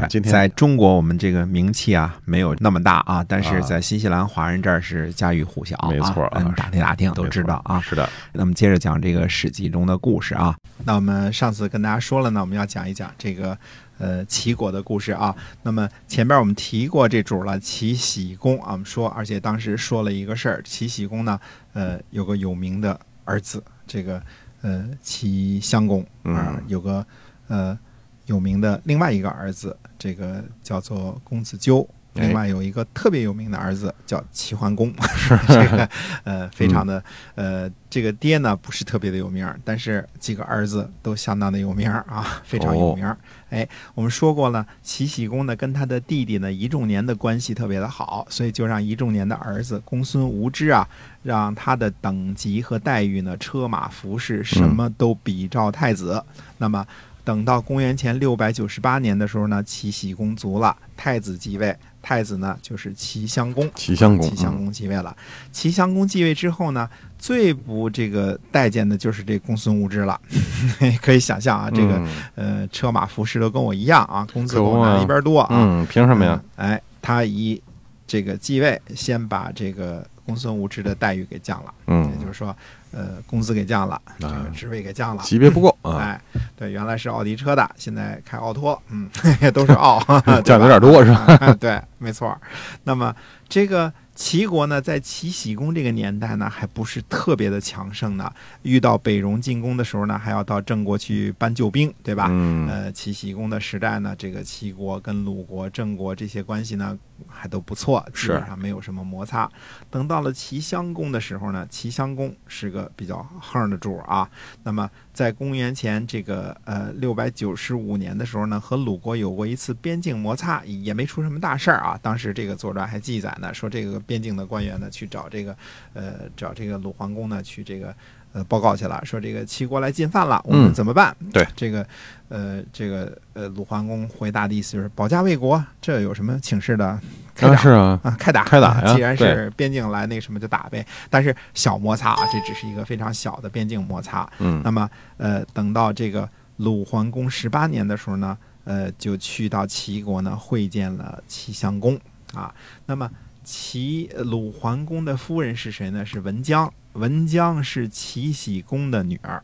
对，今天在中国我们这个名气啊没有那么大啊，但是在新西兰华人这儿是家喻户晓啊，没错啊嗯打听打听都知道啊。是的，那么接着讲这个《史记》中的故事啊。那我们上次跟大家说了呢，我们要讲一讲这个呃齐国的故事啊。那么前边我们提过这主了，齐僖公啊，我们说，而且当时说了一个事儿，齐僖公呢，呃，有个有名的儿子，这个呃齐襄公啊，嗯有个呃有名的另外一个儿子，这个叫做公子纠。哎另外有一个特别有名的儿子叫齐桓公，是这个呃非常的呃这个爹呢不是特别的有名儿，但是几个儿子都相当的有名儿啊，非常有名儿。哎，我们说过了，齐僖公呢跟他的弟弟呢仪仲年的关系特别的好，所以就让仪仲年的儿子公孙无知啊，让他的等级和待遇呢，车马服饰什么都比照太子。那么等到公元前六百九十八年的时候呢，齐僖公卒了，太子继位。太子呢就是齐襄公，齐襄公齐襄公继位了。齐襄公继位之后呢，最不这个待见的就是这公孙无知了。可以想象啊，这个、嗯呃车马服饰都跟我一样啊，工资可不嘛比我拿一边多啊。嗯，凭什么呀？嗯？哎，他一这个继位，先把这个公孙无知的待遇给降了，嗯也，就是说，呃，工资给降了，这个啊职位给降了。级别不够啊，哎，对，原来是奥迪车的，现在开奥拓，嗯，都是奥，讲的有点多是吧？吧？对，没错。那么这个齐国呢，在齐僖公这个年代呢，还不是特别的强盛呢。遇到北戎进攻的时候呢，还要到郑国去搬救兵，对吧？嗯，呃，齐僖公的时代呢，这个齐国跟鲁国、郑国这些关系呢还都不错，基本上没有什么摩擦。等到了齐襄公的时候呢，齐襄公是个比较横的主啊。那么在公元前这个呃六百九十五年的时候呢，和鲁国有过一次边境摩擦，也没出什么大事儿啊。当时这个《左传》还记载呢，说这个边境的官员呢去找这个呃找这个鲁桓公呢去这个。呃，报告去了，说这个齐国来进犯了，我们嗯怎么办？对这个，呃，这个呃，鲁桓公回答的意思就是保家卫国，这有什么请示的？开打啊是啊，啊，开打开打呀既然是边境来那个什么就打呗，但是小摩擦啊，这只是一个非常小的边境摩擦。嗯那么，呃，等到这个鲁桓公十八年的时候呢，呃，就去到齐国呢会见了齐襄公啊。那么齐呃鲁桓公的夫人是谁呢？是文姜。文姜是齐僖公的女儿，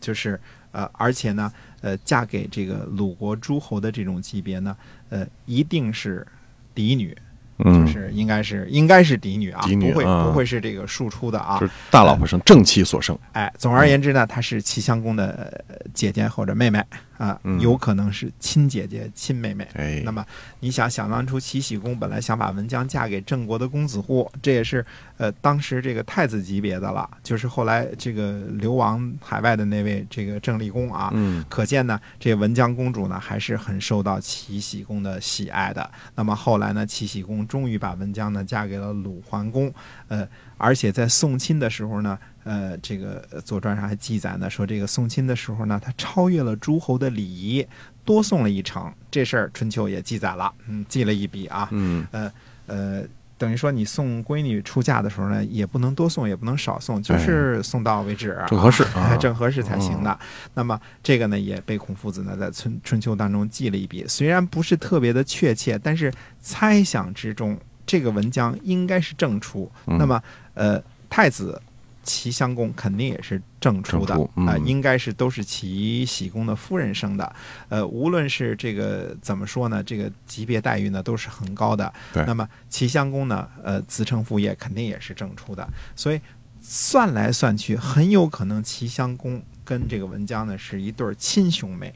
就是呃，而且呢，呃，嫁给这个鲁国诸侯的这种级别呢，呃，一定是嫡女，就嗯，是应该是应该是嫡女啊，女不会啊。不会是这个庶出的啊。就。是大老婆生，正妻所生，哎，总而言之呢，她是齐襄公的呃姐姐或者妹妹啊，嗯。有可能是亲姐姐、亲妹妹。哎，那么你想想当初齐僖公本来想把文姜嫁给郑国的公子乎，这也是呃当时这个太子级别的了，就是后来这个流亡海外的那位这个郑立公啊，嗯。可见呢，这文姜公主呢还是很受到齐僖公的喜爱的。那么后来呢，齐僖公终于把文姜呢嫁给了鲁桓公，呃，而且在送亲的时候呢，呃，这个呃《左传》上还记载呢，说这个送亲的时候呢，他超越了诸侯的礼仪，多送了一程。这事儿春秋也记载了，嗯，记了一笔啊，嗯呃呃。等于说，你送闺女出嫁的时候呢，也不能多送，也不能少送，就是送到为止，正合适 正合适才行的。那么这个呢，也被孔夫子呢在春春秋当中记了一笔，虽然不是特别的确切，但是猜想之中，这个文姜应该是正出。嗯那么，呃，太子齐襄公肯定也是正出的啊、嗯应该是都是齐僖公的夫人生的。呃，无论是这个怎么说呢，这个级别待遇呢都是很高的。那么齐襄公呢，呃，子承父业肯定也是正出的，所以算来算去，很有可能齐襄公跟这个文姜呢是一对儿亲兄妹。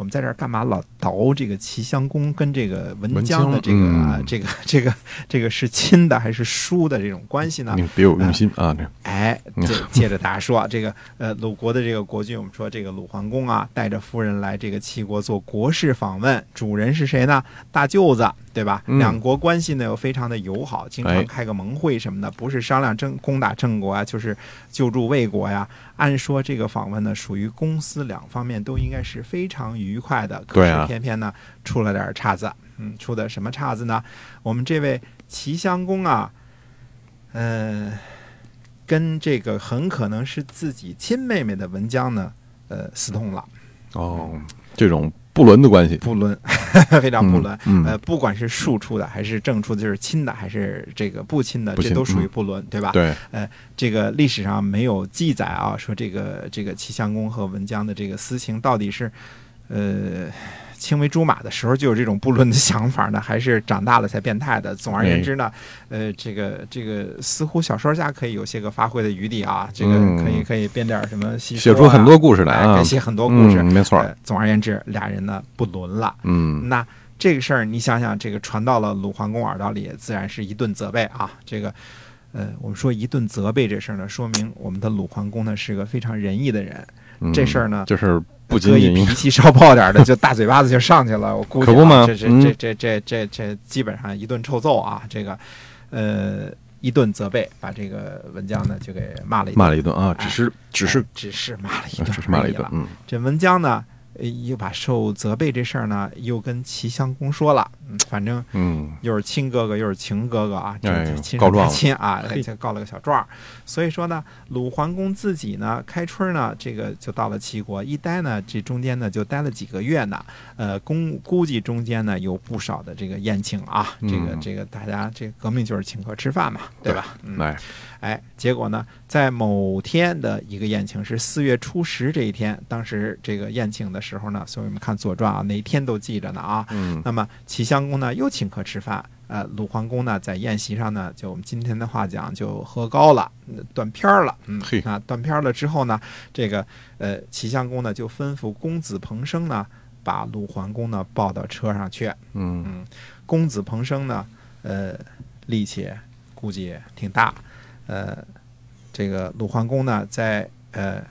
我们在这儿干嘛老倒这个齐襄公跟这个文文姜的这个这个 这个这个是亲的还是疏的这种关系呢？你别有用心啊！这哎，这 接着大家说这个呃鲁国的这个国君，我们说这个鲁桓公啊，带着夫人来这个齐国做国事访问，主人是谁呢？大舅子，对吧？嗯两国关系呢又非常的友好，经哎常开个盟会什么的，不是商量争攻打郑国啊，就是救助魏国呀。按说这个访问呢，属于公司两方面都应该是非常愉快的，可对啊是偏偏呢出了点岔子。嗯，出的什么岔子呢？我们这位齐襄公啊，呃，跟这个很可能是自己亲妹妹的文姜呢，呃，私通了，哦，这种不伦的关系，不伦，非常不伦。嗯，呃，不管是庶出的还是正出的，就是亲的还是这个不亲的，亲这都属于嗯不伦，对吧？对，呃这个历史上没有记载啊，说这个这个齐襄公和文姜的这个私情到底是，呃，青梅竹马的时候就有这种不伦的想法呢，还是长大了才变态的？总而言之呢，呃，这个这个似乎小说家可以有些个发挥的余地啊，这个嗯可以可以编点什么戏、写出很多故事来写很多故事。嗯，没错，呃总而言之，俩人呢不伦了。嗯，那这个事儿，你想想，这个传到了鲁桓公耳朵里，自然是一顿责备啊。这个，呃，我们说一顿责备这事儿呢，说明我们的鲁桓公呢是个非常仁义的人。嗯这事儿呢就是不仅搁一仅脾气稍暴点儿的，就大嘴巴子就上去了。我估计、啊、可不吗这这嗯这这这这这基本上一顿臭揍啊，这个，呃，一顿责备，把这个文姜呢就给骂了一顿，骂了一顿啊，只是只是哎只是骂了一顿，只是骂了一顿，。嗯，这文姜呢，呃又把受责备这事儿呢，又跟齐襄公说了。嗯，反正嗯，又是亲哥哥，又是情哥哥啊，这哎这亲上加告状了亲啊，嘿 就告了个小状。所以说呢，鲁桓公自己呢，开春呢，这个就到了齐国，一待呢，这中间呢就待了几个月呢。呃，公估计中间呢有不少的这个宴请啊，这个嗯这个大家这个革命就是请客吃饭嘛，对吧？嗯，哎，结果呢，在某天的一个宴请是四月初十这一天，当时这个宴请的时候呢，所以我们看《左传》啊，哪一天都记着呢啊。嗯，那么齐襄公呢又请客吃饭，呃，鲁桓公呢在宴席上呢，就我们今天的话讲就喝高了，嗯断片儿了，嗯断片儿了之后呢，这个呃齐襄公呢就吩咐公子彭生呢把鲁桓公呢抱到车上去，嗯，嗯，公子彭生呢，呃，力气估计挺大，呃，这个鲁桓公呢，在呃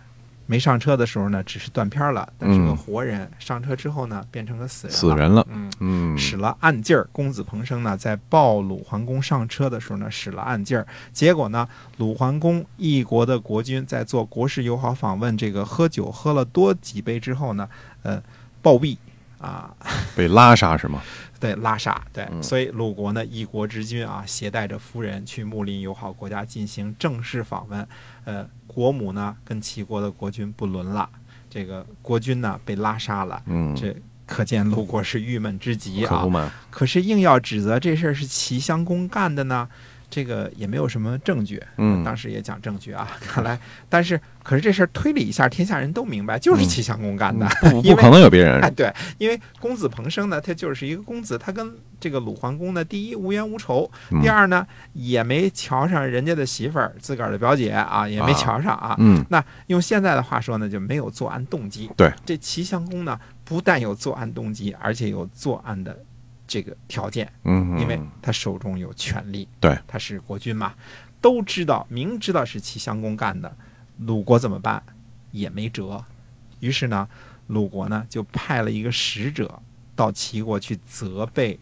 没上车的时候呢，只是断片儿了，但是个嗯活人，上车之后呢，变成个死人了。死人了，嗯，嗯，使了暗劲儿。公子彭生呢，在抱鲁桓公上车的时候呢，使了暗劲儿。结果呢，鲁桓公一国的国君在做国事友好访问，这个喝酒喝了多几杯之后呢，呃，暴毙啊。被拉杀是吗？对，拉萨对，嗯所以鲁国呢，一国之君啊，携带着夫人去睦邻友好国家进行正式访问。呃，国母呢跟齐国的国君不伦了，这个国君呢被拉杀了，嗯，这可见鲁国是郁闷之极啊。可是硬要指责这事儿是齐襄公干的呢，这个也没有什么证据。嗯当时也讲证据啊，看来，但是可是这事儿推理一下，天下人都明白，就是齐襄公干的。不不可能有别人哎，人，对，因为公子彭生呢，他就是一个公子，他跟这个鲁桓公呢，第一无冤无仇，嗯第二呢也没瞧上人家的媳妇儿，自个儿的表姐啊，也没啊瞧上啊。嗯，那用现在的话说呢，就没有作案动机。对，这齐襄公呢，不但有作案动机，而且有作案的这个条件，嗯，因为他手中有权力。对，他是国君嘛，都知道，明知道是齐襄公干的，鲁国怎么办？也没辙。于是呢，鲁国呢就派了一个使者到齐国去责备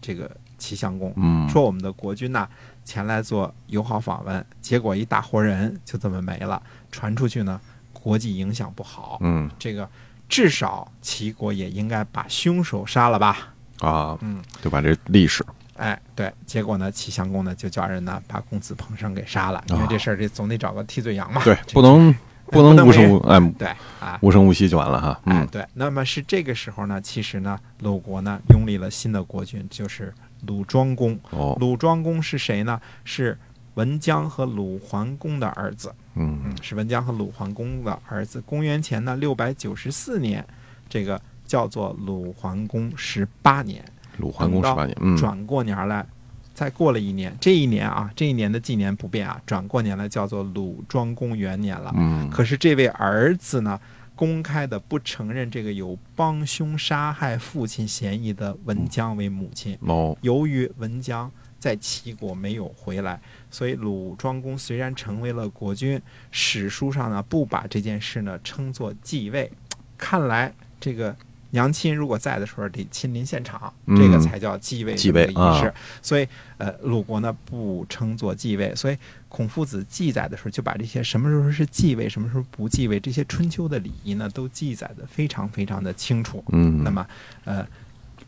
这个齐襄公，嗯，说我们的国君呐前来做友好访问，结果一大活人就这么没了，传出去呢，国际影响不好。嗯这个至少齐国也应该把凶手杀了吧？啊，嗯，就把这历史，哎，对，结果呢，齐襄公呢就叫人呢把公子彭生给杀了，因为这事儿这总得找个替罪羊嘛。对，不能不能无声无哎对啊。无声无息就完了哈，哎，嗯对，那么是这个时候呢，其实呢，鲁国呢拥立了新的国君，就是鲁庄公。哦，鲁庄公是谁呢？是文姜和鲁桓公的儿子。嗯嗯，是文姜和鲁桓公的儿子。公元前呢六百九十四年，这个叫做鲁桓公十八年。鲁桓公十八年，嗯，转过年来，再过了一年，这一年啊，这一年的纪年不变啊，转过年来叫做鲁庄公元年了。嗯，可是这位儿子呢，公开的不承认这个有帮凶杀害父亲嫌疑的文姜为母亲。哦，由于文姜在齐国没有回来，所以鲁庄公虽然成为了国君，史书上呢不把这件事呢称作继位。看来这个娘亲如果在的时候得亲临现场，嗯。这个才叫继位继位这个仪式。啊。所以呃，鲁国呢不称作继位，所以孔夫子记载的时候就把这些什么时候是继位，什么时候不继位，这些春秋的礼仪呢都记载的非常非常的清楚。嗯，那么，呃，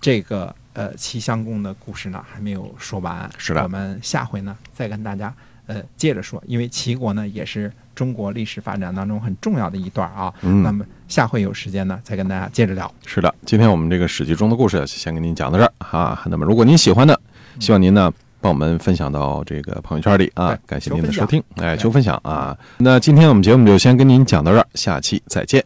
这个呃齐襄公的故事呢还没有说完，是的。我们下回呢再跟大家呃接着说，因为齐国呢也是中国历史发展当中很重要的一段啊。嗯那么下回有时间呢再跟大家接着聊。是的，今天我们这个史记中的故事先跟您讲到这儿哈。那么如果您喜欢的，希望您呢帮我们分享到这个朋友圈里啊，感谢您的收听，哎，求分享啊。那今天我们节目就先跟您讲到这儿，下期再见。